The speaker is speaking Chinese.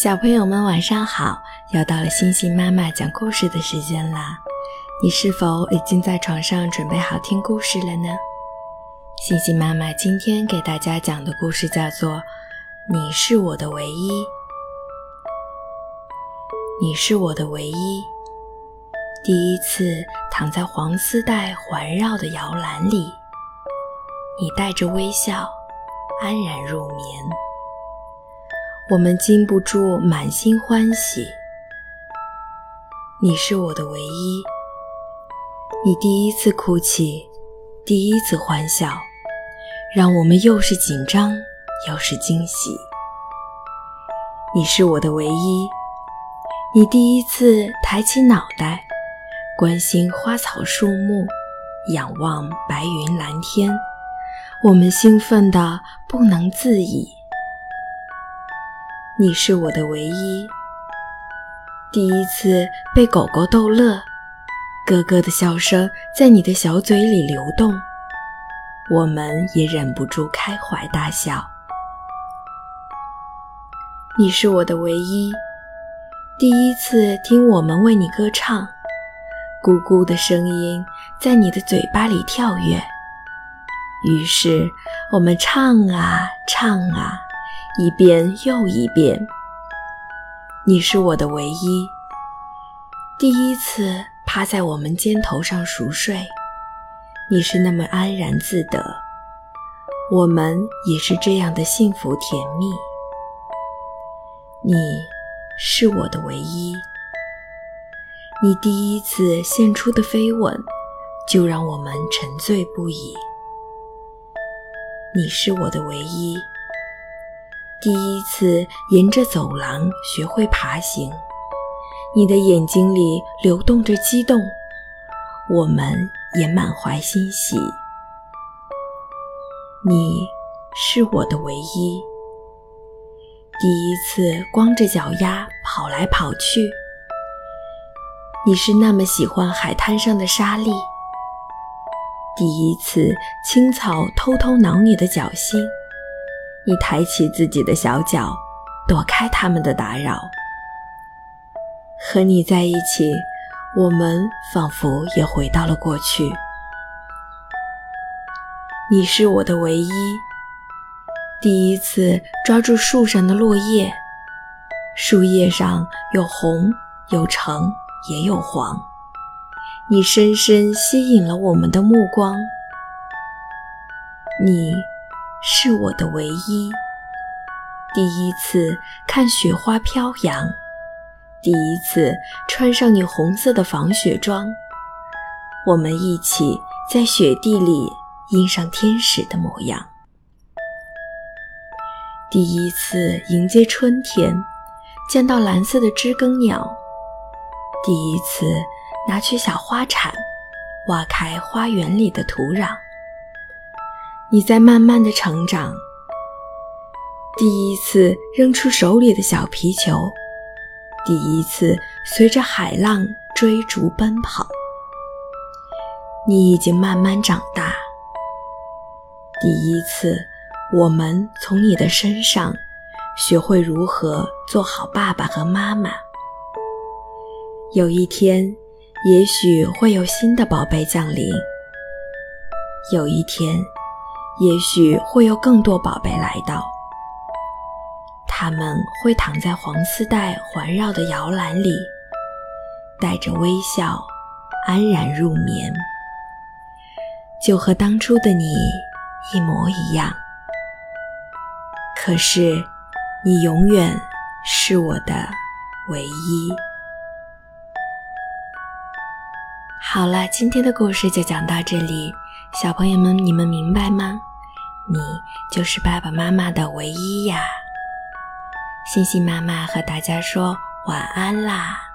小朋友们晚上好，又到了星星妈妈讲故事的时间啦！你是否已经在床上准备好听故事了呢？星星妈妈今天给大家讲的故事叫做《你是我的唯一》。你是我的唯一。第一次躺在黄丝带环绕的摇篮里，你带着微笑，安然入眠。我们禁不住满心欢喜。你是我的唯一。你第一次哭泣，第一次欢笑，让我们又是紧张又是惊喜。你是我的唯一。你第一次抬起脑袋，关心花草树木，仰望白云蓝天，我们兴奋的不能自已。你是我的唯一。第一次被狗狗逗乐，咯咯的笑声在你的小嘴里流动，我们也忍不住开怀大笑。你是我的唯一。第一次听我们为你歌唱，咕咕的声音在你的嘴巴里跳跃，于是我们唱啊唱啊。一遍又一遍，你是我的唯一。第一次趴在我们肩头上熟睡，你是那么安然自得，我们也是这样的幸福甜蜜。你是我的唯一。你第一次献出的飞吻，就让我们沉醉不已。你是我的唯一。第一次沿着走廊学会爬行，你的眼睛里流动着激动，我们也满怀欣喜。你是我的唯一。第一次光着脚丫跑来跑去，你是那么喜欢海滩上的沙粒。第一次青草偷偷挠你的脚心。你抬起自己的小脚，躲开他们的打扰。和你在一起，我们仿佛也回到了过去。你是我的唯一。第一次抓住树上的落叶，树叶上有红，有橙，也有黄。你深深吸引了我们的目光。你。是我的唯一。第一次看雪花飘扬，第一次穿上你红色的防雪装，我们一起在雪地里印上天使的模样。第一次迎接春天，见到蓝色的知更鸟，第一次拿去小花铲，挖开花园里的土壤。你在慢慢的成长。第一次扔出手里的小皮球，第一次随着海浪追逐奔跑。你已经慢慢长大。第一次，我们从你的身上学会如何做好爸爸和妈妈。有一天，也许会有新的宝贝降临。有一天。也许会有更多宝贝来到，他们会躺在黄丝带环绕的摇篮里，带着微笑，安然入眠，就和当初的你一模一样。可是，你永远是我的唯一。好了，今天的故事就讲到这里。小朋友们，你们明白吗？你就是爸爸妈妈的唯一呀！星星妈妈和大家说晚安啦。